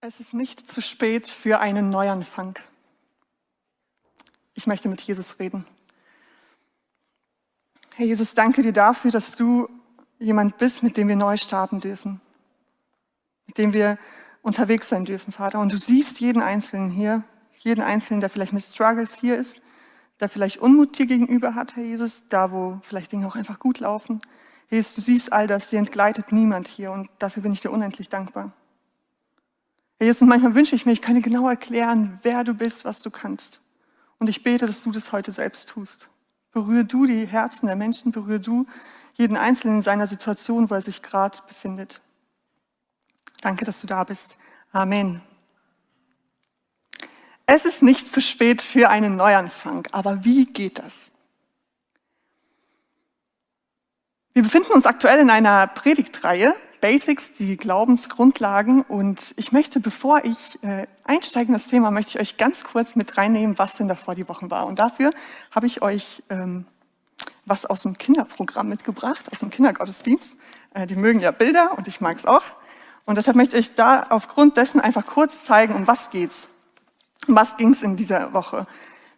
Es ist nicht zu spät für einen Neuanfang. Ich möchte mit Jesus reden. Herr Jesus, danke dir dafür, dass du jemand bist, mit dem wir neu starten dürfen, mit dem wir unterwegs sein dürfen, Vater. Und du siehst jeden Einzelnen hier, jeden Einzelnen, der vielleicht mit Struggles hier ist, der vielleicht Unmut dir gegenüber hat, Herr Jesus, da wo vielleicht Dinge auch einfach gut laufen. Jesus, du siehst all das, dir entgleitet niemand hier und dafür bin ich dir unendlich dankbar. Herr Jesus, manchmal wünsche ich mir, ich kann dir genau erklären, wer du bist, was du kannst. Und ich bete, dass du das heute selbst tust. Berühre du die Herzen der Menschen, berühre du jeden Einzelnen in seiner Situation, wo er sich gerade befindet. Danke, dass du da bist. Amen. Es ist nicht zu spät für einen Neuanfang, aber wie geht das? Wir befinden uns aktuell in einer Predigtreihe, Basics, die Glaubensgrundlagen. Und ich möchte, bevor ich äh, einsteige in das Thema, möchte ich euch ganz kurz mit reinnehmen, was denn davor die Wochen war. Und dafür habe ich euch ähm, was aus dem Kinderprogramm mitgebracht, aus dem Kindergottesdienst. Äh, die mögen ja Bilder und ich mag es auch. Und deshalb möchte ich da aufgrund dessen einfach kurz zeigen, um was geht's. Um was ging es in dieser Woche.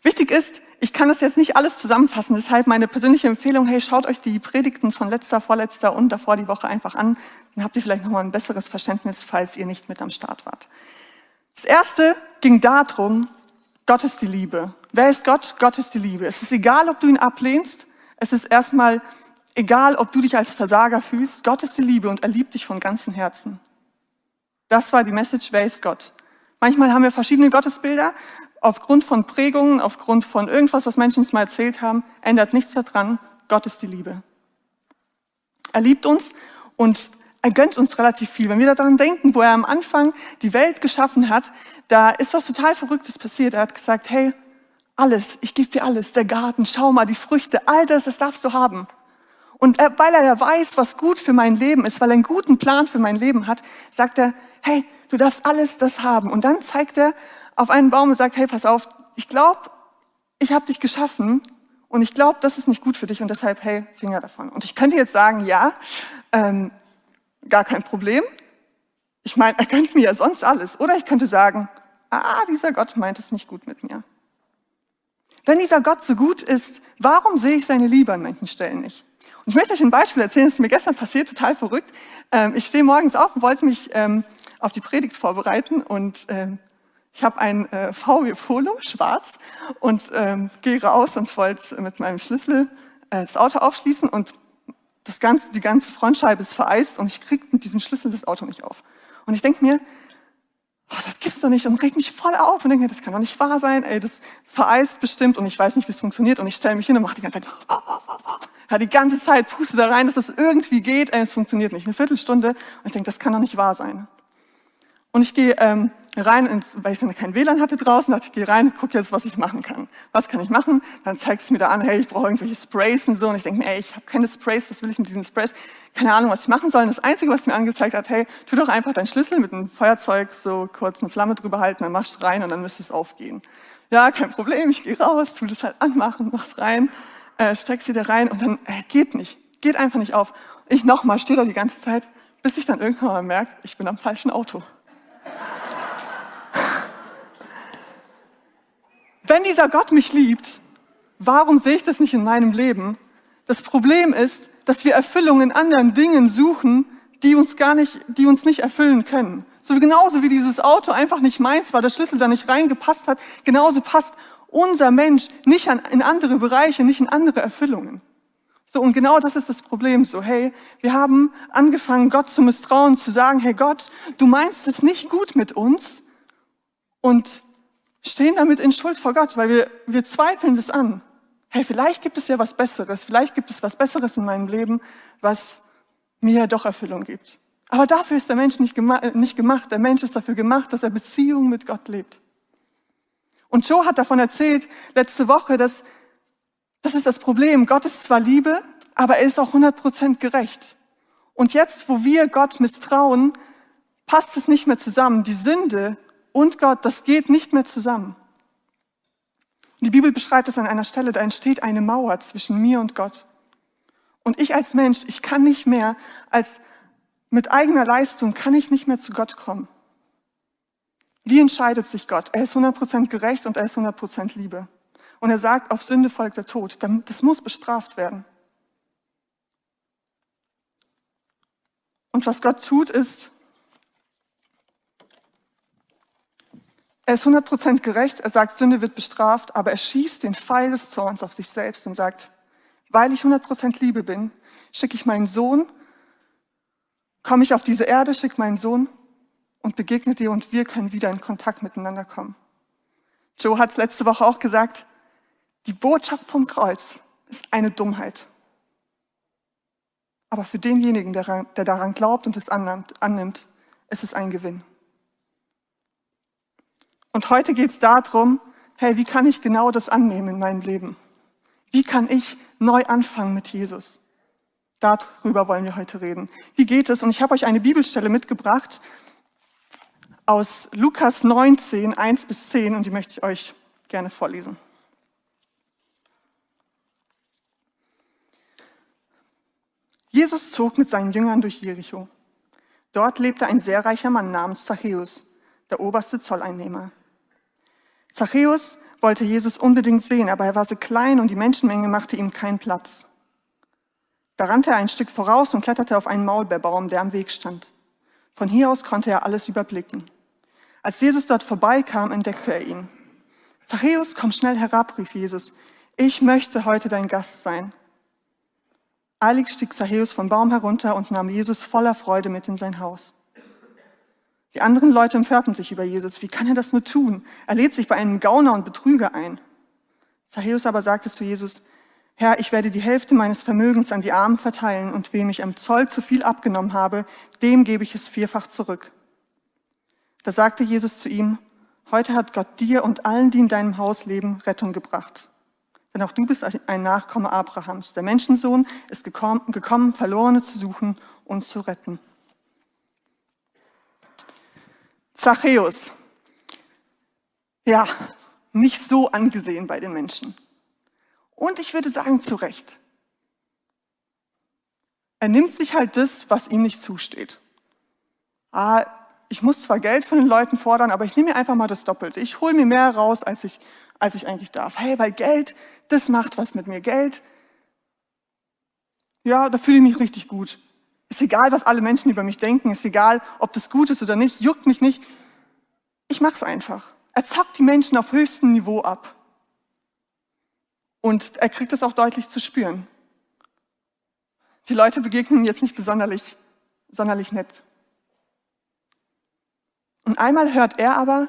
Wichtig ist, ich kann das jetzt nicht alles zusammenfassen, deshalb meine persönliche Empfehlung, hey, schaut euch die Predigten von letzter, vorletzter und davor die Woche einfach an. Dann habt ihr vielleicht nochmal ein besseres Verständnis, falls ihr nicht mit am Start wart. Das erste ging darum, Gott ist die Liebe. Wer ist Gott? Gott ist die Liebe. Es ist egal, ob du ihn ablehnst. Es ist erstmal egal, ob du dich als Versager fühlst. Gott ist die Liebe und er liebt dich von ganzem Herzen. Das war die Message, wer ist Gott? Manchmal haben wir verschiedene Gottesbilder aufgrund von Prägungen, aufgrund von irgendwas, was Menschen uns mal erzählt haben, ändert nichts daran. Gott ist die Liebe. Er liebt uns und er gönnt uns relativ viel. Wenn wir daran denken, wo er am Anfang die Welt geschaffen hat, da ist was total Verrücktes passiert. Er hat gesagt, hey, alles, ich gebe dir alles, der Garten, schau mal, die Früchte, all das, das darfst du haben. Und weil er ja weiß, was gut für mein Leben ist, weil er einen guten Plan für mein Leben hat, sagt er, hey, du darfst alles das haben. Und dann zeigt er auf einen Baum und sagt, hey, pass auf, ich glaube, ich habe dich geschaffen und ich glaube, das ist nicht gut für dich und deshalb, hey, Finger davon. Und ich könnte jetzt sagen, ja, ähm, gar kein Problem. Ich meine, er könnte mir ja sonst alles. Oder ich könnte sagen, ah, dieser Gott meint es nicht gut mit mir. Wenn dieser Gott so gut ist, warum sehe ich seine Liebe an manchen Stellen nicht? Und ich möchte euch ein Beispiel erzählen, das ist mir gestern passiert, total verrückt. Ähm, ich stehe morgens auf und wollte mich ähm, auf die Predigt vorbereiten und ähm, ich habe ein äh, VW Polo, schwarz, und ähm, gehe raus und wollte mit meinem Schlüssel äh, das Auto aufschließen und das ganze, die ganze Frontscheibe ist vereist und ich kriege mit diesem Schlüssel das Auto nicht auf. Und ich denke mir, oh, das gibt's doch nicht und regt mich voll auf und denke mir, das kann doch nicht wahr sein, ey, das vereist bestimmt und ich weiß nicht, wie es funktioniert und ich stelle mich hin und mache die ganze Zeit, ja, die ganze Zeit puste da rein, dass das irgendwie geht, ey, es funktioniert nicht. Eine Viertelstunde und ich denke, das kann doch nicht wahr sein. Und ich gehe ähm, rein, ins, weil ich dann kein WLAN hatte draußen, dachte ich, gehe rein, gucke jetzt, was ich machen kann. Was kann ich machen? Dann zeigt es mir da an, hey, ich brauche irgendwelche Sprays und so. Und ich denke mir, ey, ich habe keine Sprays, was will ich mit diesen Sprays? Keine Ahnung, was ich machen soll. Und das Einzige, was mir angezeigt hat, hey, tu doch einfach deinen Schlüssel mit einem Feuerzeug so kurz eine Flamme drüber halten, dann machst du rein und dann müsste es aufgehen. Ja, kein Problem, ich gehe raus, tu das halt anmachen, mach's rein, äh, steck sie da rein und dann äh, geht nicht, geht einfach nicht auf. Ich nochmal, stehe da die ganze Zeit, bis ich dann irgendwann mal merke, ich bin am falschen Auto. Wenn dieser Gott mich liebt, warum sehe ich das nicht in meinem Leben? Das Problem ist, dass wir Erfüllung in anderen Dingen suchen, die uns gar nicht, die uns nicht erfüllen können. So genauso wie dieses Auto einfach nicht meins war, der Schlüssel da nicht reingepasst hat, genauso passt unser Mensch nicht an, in andere Bereiche, nicht in andere Erfüllungen. So, und genau das ist das Problem. So, hey, wir haben angefangen, Gott zu misstrauen, zu sagen, hey Gott, du meinst es nicht gut mit uns und stehen damit in Schuld vor Gott, weil wir, wir zweifeln das an. Hey, vielleicht gibt es ja was Besseres, vielleicht gibt es was Besseres in meinem Leben, was mir doch Erfüllung gibt. Aber dafür ist der Mensch nicht, gema nicht gemacht. Der Mensch ist dafür gemacht, dass er Beziehung mit Gott lebt. Und Joe hat davon erzählt letzte Woche, dass das ist das Problem. Gott ist zwar Liebe, aber er ist auch 100% gerecht. Und jetzt, wo wir Gott misstrauen, passt es nicht mehr zusammen. Die Sünde und Gott, das geht nicht mehr zusammen. Die Bibel beschreibt es an einer Stelle, da entsteht eine Mauer zwischen mir und Gott. Und ich als Mensch, ich kann nicht mehr als mit eigener Leistung, kann ich nicht mehr zu Gott kommen. Wie entscheidet sich Gott? Er ist 100% gerecht und er ist 100% Liebe. Und er sagt, auf Sünde folgt der Tod. Das muss bestraft werden. Und was Gott tut, ist, er ist 100% gerecht, er sagt, Sünde wird bestraft, aber er schießt den Pfeil des Zorns auf sich selbst und sagt, weil ich 100% Liebe bin, schicke ich meinen Sohn, komme ich auf diese Erde, schicke meinen Sohn und begegne dir und wir können wieder in Kontakt miteinander kommen. Joe hat es letzte Woche auch gesagt, die Botschaft vom Kreuz ist eine Dummheit. Aber für denjenigen, der, daran glaubt und es annimmt, annimmt, ist es ein Gewinn. Und heute geht es darum, hey, wie kann ich genau das annehmen in meinem Leben? Wie kann ich neu anfangen mit Jesus? Darüber wollen wir heute reden. Wie geht es? Und ich habe euch eine Bibelstelle mitgebracht aus Lukas 19, 1 bis 10 und die möchte ich euch gerne vorlesen. Jesus zog mit seinen Jüngern durch Jericho. Dort lebte ein sehr reicher Mann namens Zachäus, der oberste Zolleinnehmer. Zachäus wollte Jesus unbedingt sehen, aber er war so klein und die Menschenmenge machte ihm keinen Platz. Da rannte er ein Stück voraus und kletterte auf einen Maulbeerbaum, der am Weg stand. Von hier aus konnte er alles überblicken. Als Jesus dort vorbeikam, entdeckte er ihn. Zachäus, komm schnell herab, rief Jesus. Ich möchte heute dein Gast sein. Eilig stieg Zachäus vom Baum herunter und nahm Jesus voller Freude mit in sein Haus. Die anderen Leute empörten sich über Jesus. Wie kann er das nur tun? Er lädt sich bei einem Gauner und Betrüger ein. Zachäus aber sagte zu Jesus, Herr, ich werde die Hälfte meines Vermögens an die Armen verteilen und wem ich am Zoll zu viel abgenommen habe, dem gebe ich es vierfach zurück. Da sagte Jesus zu ihm, heute hat Gott dir und allen, die in deinem Haus leben, Rettung gebracht. Denn auch du bist ein Nachkomme Abrahams. Der Menschensohn ist gekommen, Verlorene zu suchen und zu retten. Zachäus. Ja, nicht so angesehen bei den Menschen. Und ich würde sagen, zu Recht. Er nimmt sich halt das, was ihm nicht zusteht. Ah, ich muss zwar Geld von den Leuten fordern, aber ich nehme mir einfach mal das Doppelte. Ich hole mir mehr raus, als ich, als ich eigentlich darf. Hey, weil Geld, das macht was mit mir. Geld, ja, da fühle ich mich richtig gut. Ist egal, was alle Menschen über mich denken, ist egal, ob das gut ist oder nicht, juckt mich nicht. Ich mache es einfach. Er zockt die Menschen auf höchstem Niveau ab. Und er kriegt es auch deutlich zu spüren. Die Leute begegnen ihm jetzt nicht besonders sonderlich nett. Und einmal hört er aber,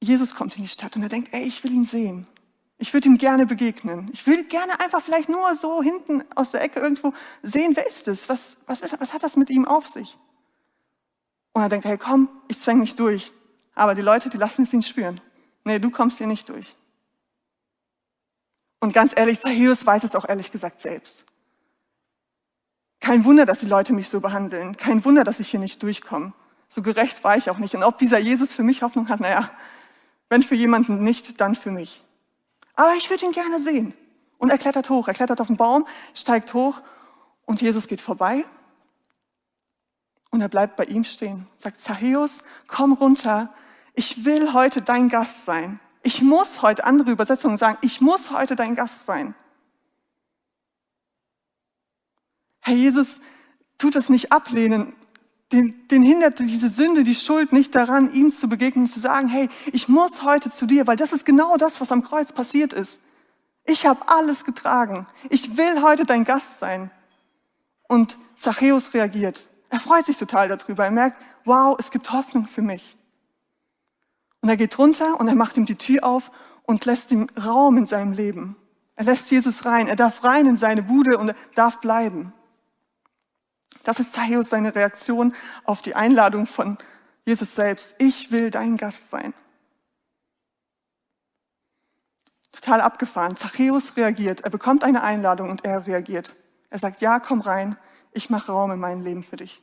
Jesus kommt in die Stadt und er denkt, ey, ich will ihn sehen. Ich würde ihm gerne begegnen. Ich will gerne einfach vielleicht nur so hinten aus der Ecke irgendwo sehen, wer ist es? Was, was, ist, was hat das mit ihm auf sich? Und er denkt, hey, komm, ich zwänge mich durch. Aber die Leute, die lassen es ihn spüren. Nee, du kommst hier nicht durch. Und ganz ehrlich, Zachäus weiß es auch ehrlich gesagt selbst. Kein Wunder, dass die Leute mich so behandeln. Kein Wunder, dass ich hier nicht durchkomme. So gerecht war ich auch nicht. Und ob dieser Jesus für mich Hoffnung hat, naja, wenn für jemanden nicht, dann für mich. Aber ich würde ihn gerne sehen. Und er klettert hoch. Er klettert auf den Baum, steigt hoch und Jesus geht vorbei. Und er bleibt bei ihm stehen. Sagt, Zachäus, komm runter. Ich will heute dein Gast sein. Ich muss heute, andere Übersetzungen sagen, ich muss heute dein Gast sein. Herr Jesus tut es nicht ablehnen, den, den hinderte diese Sünde, die Schuld nicht daran, ihm zu begegnen und zu sagen, hey, ich muss heute zu dir, weil das ist genau das, was am Kreuz passiert ist. Ich habe alles getragen. Ich will heute dein Gast sein. Und Zachäus reagiert. Er freut sich total darüber. Er merkt, wow, es gibt Hoffnung für mich. Und er geht runter und er macht ihm die Tür auf und lässt ihm Raum in seinem Leben. Er lässt Jesus rein. Er darf rein in seine Bude und er darf bleiben. Das ist Zachäus seine Reaktion auf die Einladung von Jesus selbst. Ich will dein Gast sein. Total abgefahren. Zachäus reagiert. Er bekommt eine Einladung und er reagiert. Er sagt, ja, komm rein. Ich mache Raum in meinem Leben für dich.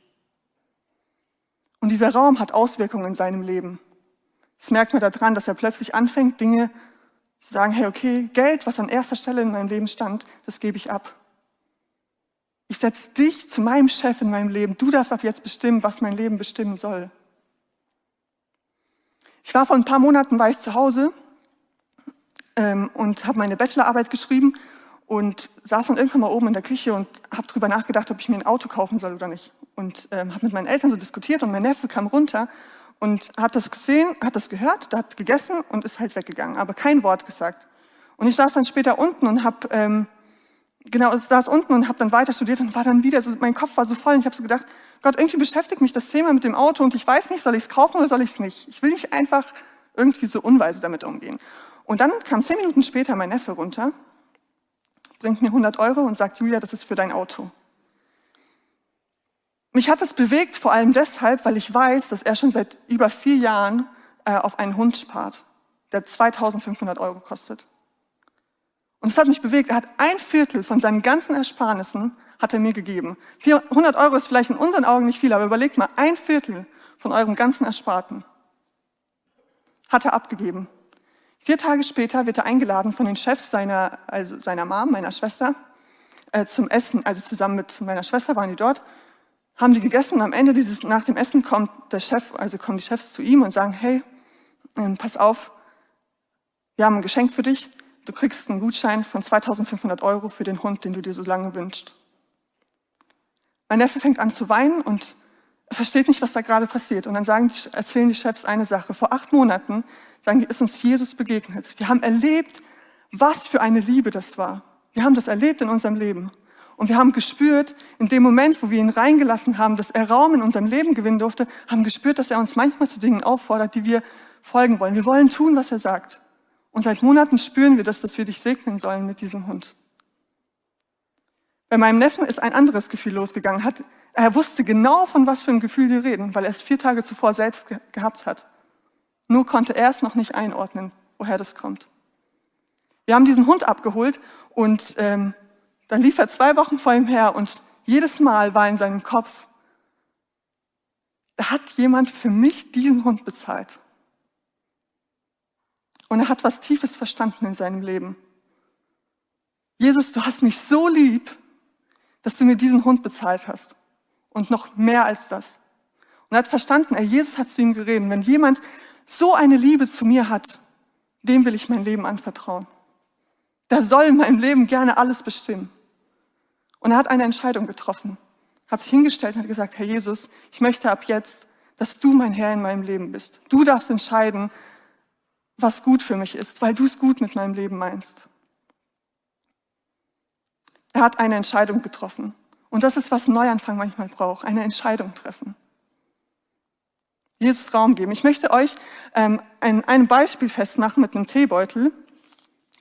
Und dieser Raum hat Auswirkungen in seinem Leben. Das merkt man daran, dass er plötzlich anfängt, Dinge zu sagen, hey, okay, Geld, was an erster Stelle in meinem Leben stand, das gebe ich ab. Ich setze dich zu meinem Chef in meinem Leben. Du darfst ab jetzt bestimmen, was mein Leben bestimmen soll. Ich war vor ein paar Monaten, ich zu Hause ähm, und habe meine Bachelorarbeit geschrieben und saß dann irgendwann mal oben in der Küche und habe darüber nachgedacht, ob ich mir ein Auto kaufen soll oder nicht. Und ähm, habe mit meinen Eltern so diskutiert und mein Neffe kam runter und hat das gesehen, hat das gehört, hat gegessen und ist halt weggegangen, aber kein Wort gesagt. Und ich saß dann später unten und habe ähm, genau, ich saß unten und habe dann weiter studiert und war dann wieder, so, mein Kopf war so voll und ich habe so gedacht, Gott, irgendwie beschäftigt mich das Thema mit dem Auto und ich weiß nicht, soll ich es kaufen oder soll ich es nicht? Ich will nicht einfach irgendwie so unweise damit umgehen. Und dann kam zehn Minuten später mein Neffe runter, bringt mir 100 Euro und sagt, Julia, das ist für dein Auto. Mich hat es bewegt, vor allem deshalb, weil ich weiß, dass er schon seit über vier Jahren äh, auf einen Hund spart, der 2500 Euro kostet. Und es hat mich bewegt. Er hat ein Viertel von seinen ganzen Ersparnissen hat er mir gegeben. 400 Euro ist vielleicht in unseren Augen nicht viel, aber überlegt mal, ein Viertel von eurem ganzen Ersparten hat er abgegeben. Vier Tage später wird er eingeladen von den Chefs seiner, also seiner Mom, meiner Schwester, äh, zum Essen. Also zusammen mit meiner Schwester waren die dort, haben die gegessen. Und am Ende dieses, nach dem Essen kommt der Chef, also kommen die Chefs zu ihm und sagen, hey, äh, pass auf, wir haben ein Geschenk für dich. Du kriegst einen Gutschein von 2500 Euro für den Hund, den du dir so lange wünschst. Mein Neffe fängt an zu weinen und er versteht nicht, was da gerade passiert. Und dann sagen, erzählen die Chefs eine Sache. Vor acht Monaten sagen ist uns Jesus begegnet. Wir haben erlebt, was für eine Liebe das war. Wir haben das erlebt in unserem Leben. Und wir haben gespürt, in dem Moment, wo wir ihn reingelassen haben, dass er Raum in unserem Leben gewinnen durfte, haben gespürt, dass er uns manchmal zu Dingen auffordert, die wir folgen wollen. Wir wollen tun, was er sagt. Und seit Monaten spüren wir das, dass wir dich segnen sollen mit diesem Hund. Bei meinem Neffen ist ein anderes Gefühl losgegangen. Er wusste genau, von was für einem Gefühl wir reden, weil er es vier Tage zuvor selbst gehabt hat. Nur konnte er es noch nicht einordnen, woher das kommt. Wir haben diesen Hund abgeholt und ähm, dann lief er zwei Wochen vor ihm her und jedes Mal war in seinem Kopf, da hat jemand für mich diesen Hund bezahlt. Und er hat was Tiefes verstanden in seinem Leben. Jesus, du hast mich so lieb, dass du mir diesen Hund bezahlt hast. Und noch mehr als das. Und er hat verstanden, er, Jesus hat zu ihm geredet, wenn jemand so eine Liebe zu mir hat, dem will ich mein Leben anvertrauen. Der soll in meinem Leben gerne alles bestimmen. Und er hat eine Entscheidung getroffen, hat sich hingestellt und hat gesagt, Herr Jesus, ich möchte ab jetzt, dass du mein Herr in meinem Leben bist. Du darfst entscheiden, was gut für mich ist, weil du es gut mit meinem Leben meinst. Er hat eine Entscheidung getroffen. Und das ist, was Neuanfang manchmal braucht, eine Entscheidung treffen. Jesus Raum geben. Ich möchte euch ähm, ein, ein Beispiel festmachen mit einem Teebeutel,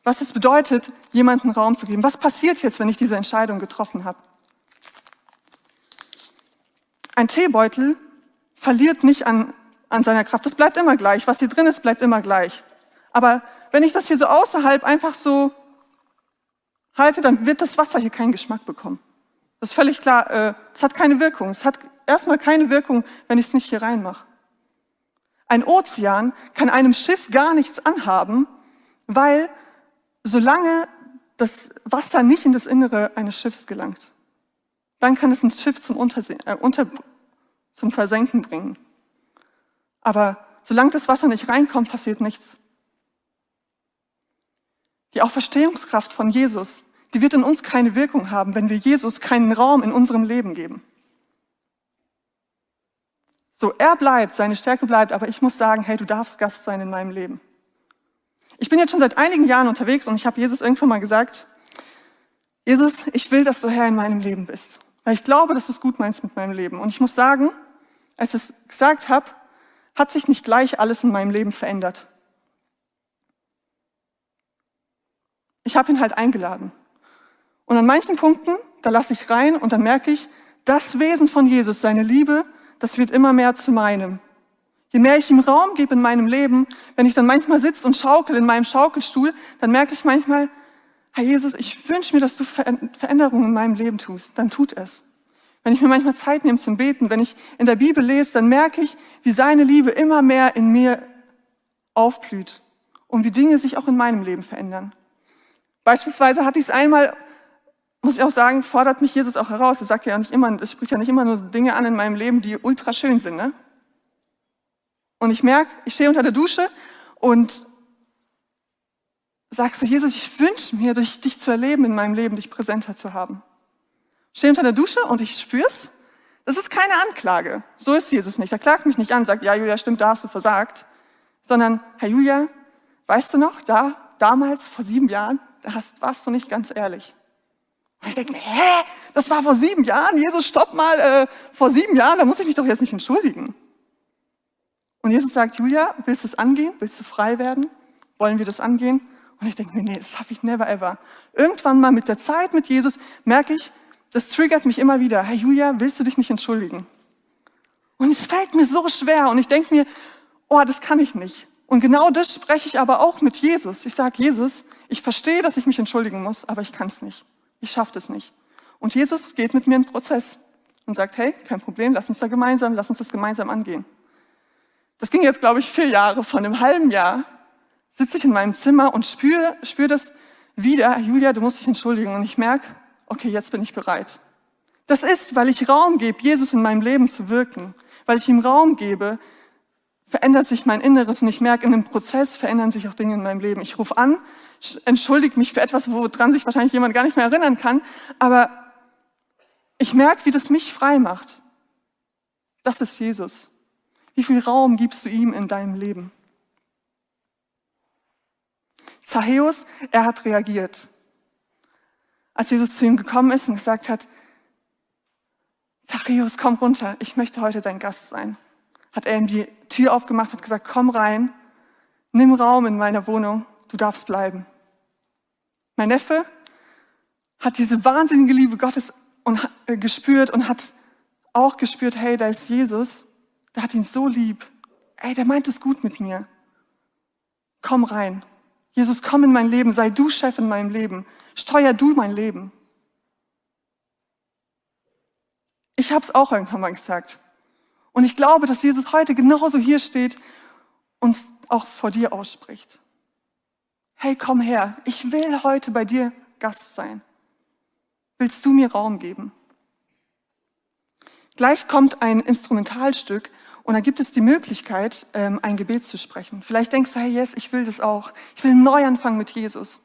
was es bedeutet, jemandem Raum zu geben. Was passiert jetzt, wenn ich diese Entscheidung getroffen habe? Ein Teebeutel verliert nicht an an seiner Kraft. Das bleibt immer gleich. Was hier drin ist, bleibt immer gleich. Aber wenn ich das hier so außerhalb einfach so halte, dann wird das Wasser hier keinen Geschmack bekommen. Das ist völlig klar. Äh, es hat keine Wirkung. Es hat erstmal keine Wirkung, wenn ich es nicht hier reinmache. Ein Ozean kann einem Schiff gar nichts anhaben, weil solange das Wasser nicht in das Innere eines Schiffs gelangt, dann kann es ein Schiff zum, Unterse äh, unter zum Versenken bringen. Aber solange das Wasser nicht reinkommt, passiert nichts. Die Auferstehungskraft von Jesus, die wird in uns keine Wirkung haben, wenn wir Jesus keinen Raum in unserem Leben geben. So, er bleibt, seine Stärke bleibt, aber ich muss sagen, hey, du darfst Gast sein in meinem Leben. Ich bin jetzt schon seit einigen Jahren unterwegs und ich habe Jesus irgendwann mal gesagt, Jesus, ich will, dass du Herr in meinem Leben bist, weil ich glaube, dass du es gut meinst mit meinem Leben. Und ich muss sagen, als ich es gesagt habe, hat sich nicht gleich alles in meinem Leben verändert. Ich habe ihn halt eingeladen. Und an manchen Punkten, da lasse ich rein und dann merke ich, das Wesen von Jesus, seine Liebe, das wird immer mehr zu meinem. Je mehr ich ihm Raum gebe in meinem Leben, wenn ich dann manchmal sitze und schaukel in meinem Schaukelstuhl, dann merke ich manchmal, Herr Jesus, ich wünsche mir, dass du Veränderungen in meinem Leben tust. Dann tut es. Wenn ich mir manchmal Zeit nehme zum Beten, wenn ich in der Bibel lese, dann merke ich, wie seine Liebe immer mehr in mir aufblüht und wie Dinge sich auch in meinem Leben verändern. Beispielsweise hatte ich es einmal, muss ich auch sagen, fordert mich Jesus auch heraus. Er sagt ja nicht immer, es spricht ja nicht immer nur Dinge an in meinem Leben, die ultra schön sind. Ne? Und ich merke, ich stehe unter der Dusche und sagst du, Jesus, ich wünsche mir, dich, dich zu erleben in meinem Leben, dich präsenter zu haben. Stehe unter der Dusche und ich spür's. Das ist keine Anklage. So ist Jesus nicht. Er klagt mich nicht an, sagt, ja, Julia, stimmt, da hast du versagt. Sondern, Herr Julia, weißt du noch, da, damals, vor sieben Jahren, hast, warst du nicht ganz ehrlich. Und ich denke hä, das war vor sieben Jahren? Jesus, stopp mal, äh, vor sieben Jahren, da muss ich mich doch jetzt nicht entschuldigen. Und Jesus sagt, Julia, willst du es angehen? Willst du frei werden? Wollen wir das angehen? Und ich denke mir, nee, das schaffe ich never ever. Irgendwann mal mit der Zeit mit Jesus merke ich, das triggert mich immer wieder. Hey Julia, willst du dich nicht entschuldigen? Und es fällt mir so schwer und ich denke mir, oh, das kann ich nicht. Und genau das spreche ich aber auch mit Jesus. Ich sage, Jesus, ich verstehe, dass ich mich entschuldigen muss, aber ich kann es nicht. Ich schaffe das nicht. Und Jesus geht mit mir in den Prozess und sagt, hey, kein Problem, lass uns da gemeinsam, lass uns das gemeinsam angehen. Das ging jetzt, glaube ich, vier Jahre. Von einem halben Jahr sitze ich in meinem Zimmer und spüre, spüre das wieder, Julia, du musst dich entschuldigen. Und ich merke, okay, jetzt bin ich bereit. Das ist, weil ich Raum gebe, Jesus in meinem Leben zu wirken. Weil ich ihm Raum gebe, verändert sich mein Inneres und ich merke, in dem Prozess verändern sich auch Dinge in meinem Leben. Ich rufe an, entschuldige mich für etwas, woran sich wahrscheinlich jemand gar nicht mehr erinnern kann, aber ich merke, wie das mich frei macht. Das ist Jesus. Wie viel Raum gibst du ihm in deinem Leben? Zachäus, er hat reagiert. Als Jesus zu ihm gekommen ist und gesagt hat, Zachäus, komm runter, ich möchte heute dein Gast sein, hat er ihm die Tür aufgemacht, hat gesagt, komm rein, nimm Raum in meiner Wohnung, du darfst bleiben. Mein Neffe hat diese wahnsinnige Liebe Gottes und, äh, gespürt und hat auch gespürt, hey, da ist Jesus, der hat ihn so lieb. Ey, der meint es gut mit mir. Komm rein. Jesus, komm in mein Leben, sei du Chef in meinem Leben, steuer du mein Leben. Ich habe es auch irgendwann mal gesagt. Und ich glaube, dass Jesus heute genauso hier steht und auch vor dir ausspricht. Hey, komm her, ich will heute bei dir Gast sein. Willst du mir Raum geben? Gleich kommt ein Instrumentalstück und dann gibt es die Möglichkeit, ähm, ein Gebet zu sprechen. Vielleicht denkst du, hey, yes, ich will das auch. Ich will einen Neuanfang mit Jesus.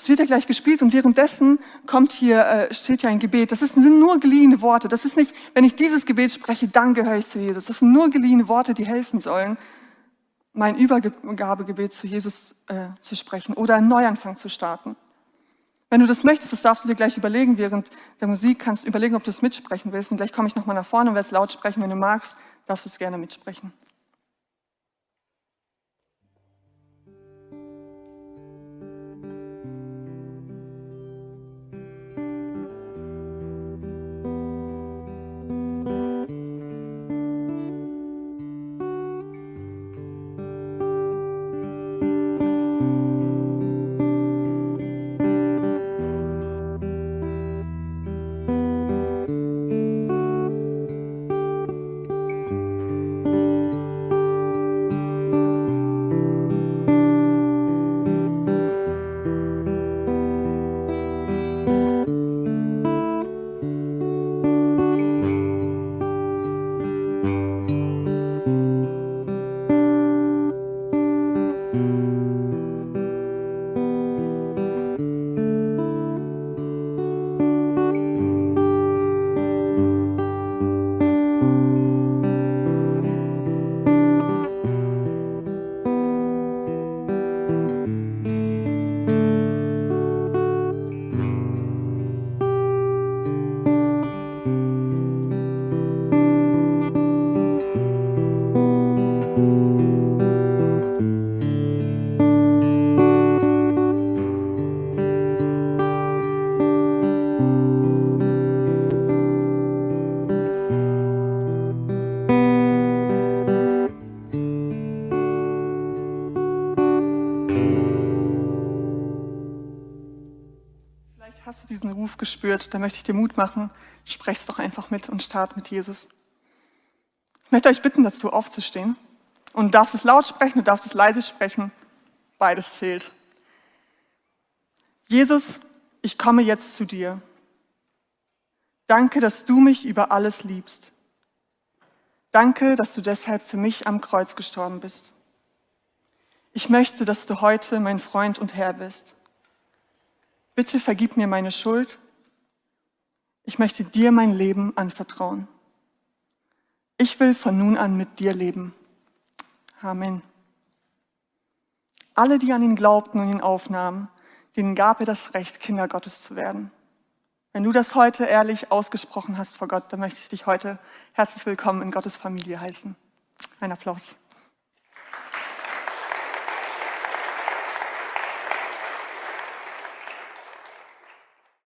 Es wird ja gleich gespielt und währenddessen kommt hier, äh, steht ja ein Gebet. Das sind nur geliehene Worte. Das ist nicht, wenn ich dieses Gebet spreche, dann gehöre ich zu Jesus. Das sind nur geliehene Worte, die helfen sollen, mein Übergabegebet zu Jesus äh, zu sprechen oder einen Neuanfang zu starten. Wenn du das möchtest, das darfst du dir gleich überlegen, während der Musik kannst du überlegen, ob du es mitsprechen willst. Und gleich komme ich nochmal nach vorne und werde es laut sprechen. Wenn du magst, darfst du es gerne mitsprechen. Gespürt, da möchte ich dir Mut machen, sprech's doch einfach mit und start mit Jesus. Ich möchte euch bitten, dazu aufzustehen. Und du darfst es laut sprechen, du darfst es leise sprechen. Beides zählt. Jesus, ich komme jetzt zu dir. Danke, dass du mich über alles liebst. Danke, dass du deshalb für mich am Kreuz gestorben bist. Ich möchte, dass du heute mein Freund und Herr bist. Bitte vergib mir meine Schuld. Ich möchte dir mein Leben anvertrauen. Ich will von nun an mit dir leben. Amen. Alle, die an ihn glaubten und ihn aufnahmen, denen gab er das Recht, Kinder Gottes zu werden. Wenn du das heute ehrlich ausgesprochen hast vor Gott, dann möchte ich dich heute herzlich willkommen in Gottes Familie heißen. Ein Applaus.